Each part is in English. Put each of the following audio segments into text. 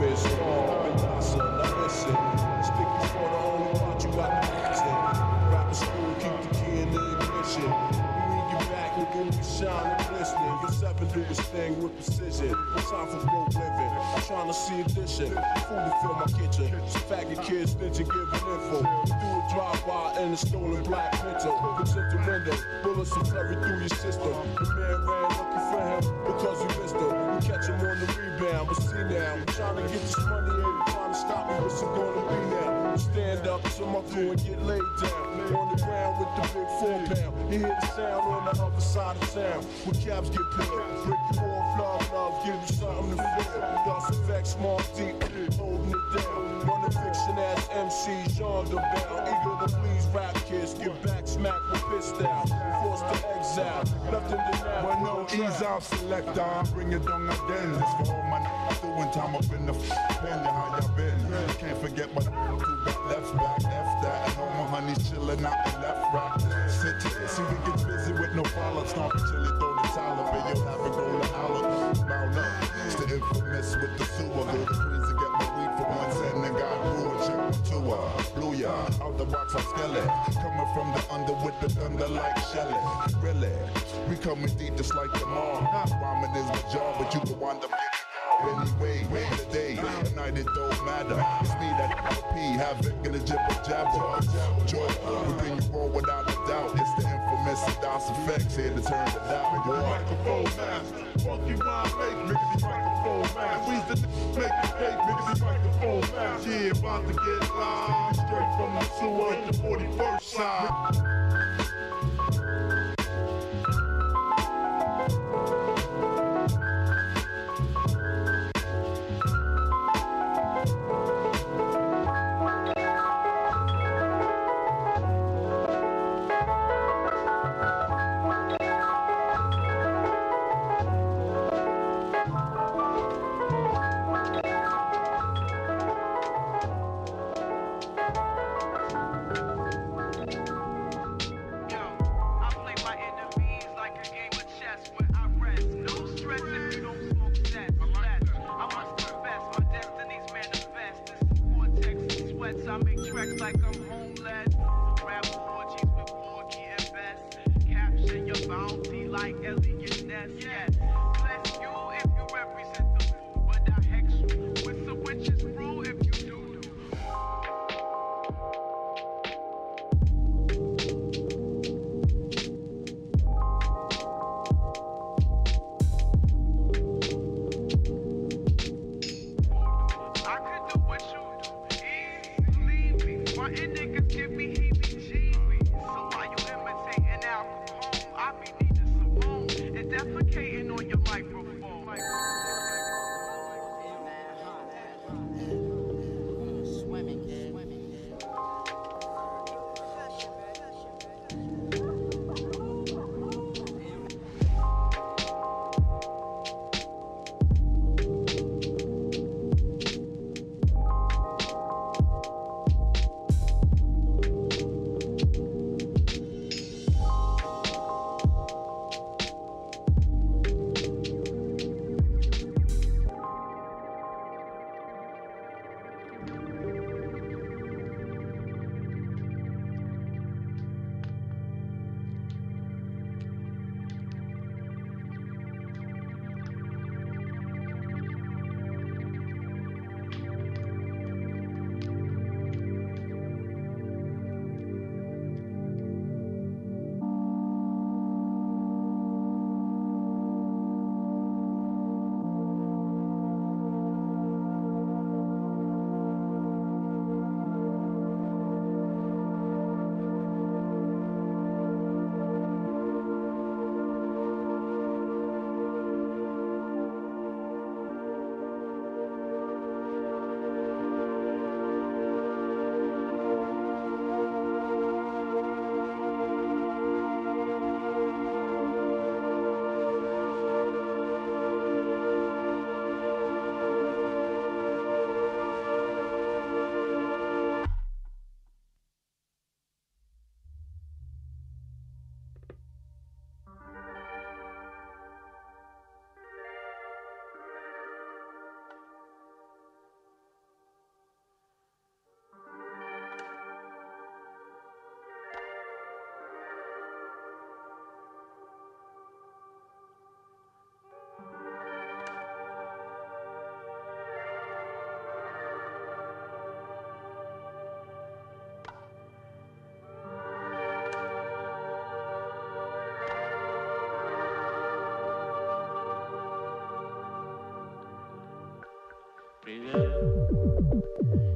for the you got to listen. School, keep the in the. We back, nigga, we shine and glistening. Your seven do this thing with precision. Time for broke living. I'm trying to see addition. Food to fill my kitchen. Some faggot kids, bitch, and giving info. Do a drive-by in a stolen black mental. Looks the window, bullets will through your system. The man ran looking for him because he missed him. You catch him on the rear rebound. But see now, I'm trying to get this money in. Trying to stop me. What's it gonna be now? Stand up to my crew and get laid down. On the ground with the big four pound. You hear the sound on the other side of town. Where cabs get peeled. Break you off, love, love, give you something to feel. Gus effect, small deep, holding it down. Fiction ass MC, Jean de Bell. Eager to please rap kids. Get back, smack with pissed out. Forced to exile. Left in denial. Well, no, ease off, selector. Bring it down again. This for all my n- doing time up in the pen. How y'all been? Can't forget my who got left back. F that. And all my honeys chilling out the left rack. Sit see we get busy with no follow. Stomp chili, throw the towel up. You'll have to go to holler. Up. It's the infamous with the sewer. To to one cent. And ruined. Check my tour. Blew ya. Out the box, I'm skeleton. Coming from the under with the thunder like Shelly. Really? We coming deep just like the mom. Rhyming is my job, but you can wind up Anyway, the day, the night it don't matter. It's me that P, havoc in the jibber jabber. Joy, we bring you roll without a doubt. It's the infamous Das EFX here to turn it down. Boy. Microphone master. Funky rhyme make niggas microphone master. We the make it pay niggas microphone master. Yeah, about to get live. Straight from the sewer the 41st side.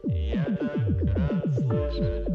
Я так рад слышать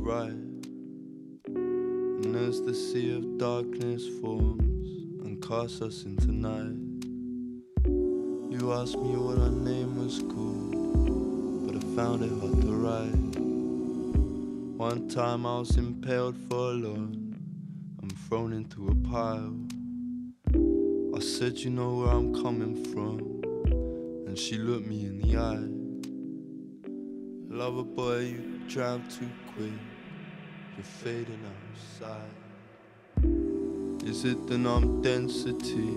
write. And as the sea of darkness forms and casts us into night, you asked me what our name was called, but I found it hard to write. One time I was impaled for alone and thrown into a pile. I said, You know where I'm coming from, and she looked me in the eye. Lover boy, you drive too quick, you're fading outside. Is it the numb density?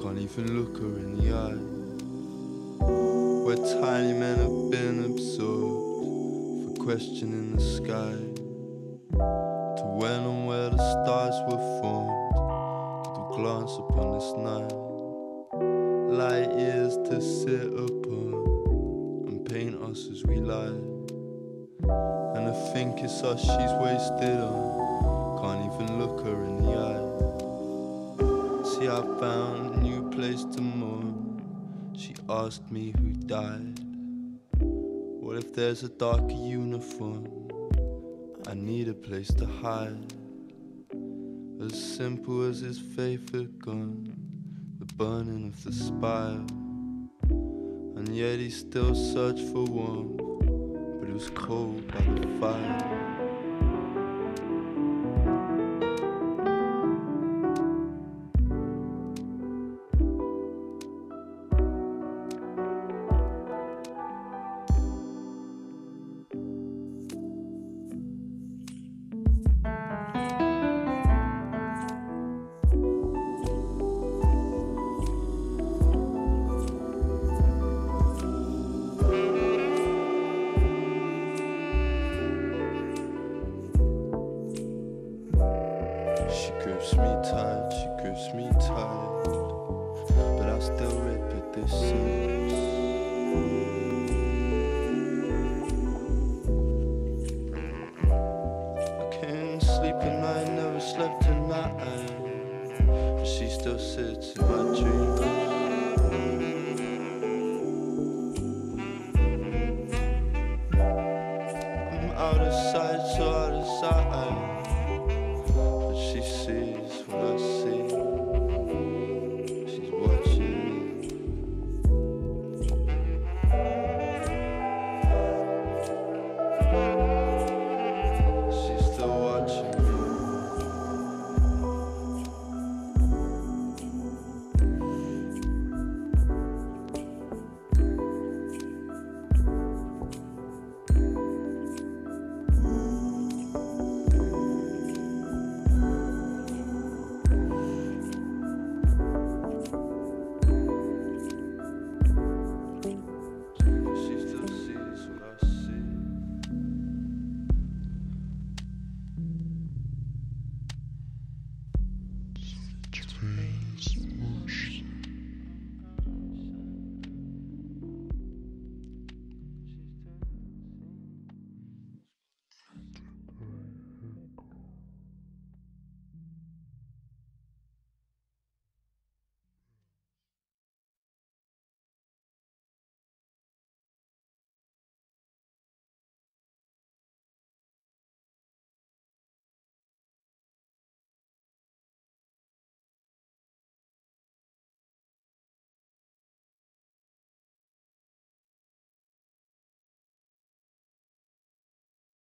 Can't even look her in the eye. Where tiny men have been absorbed for questioning the sky. To when and where the stars were formed, to glance upon this night. Light years to sit upon and paint us as we lie. And I think it's us she's wasted on, can't even look her in the eye. See, I found a new place to mourn. She asked me who died. What if there's a darker uniform? I need a place to hide. As simple as his favorite gun, the burning of the spire. And yet he still searched for warmth, was cold by the fire. Still sits in my dreams. I'm out of sight, so out of sight.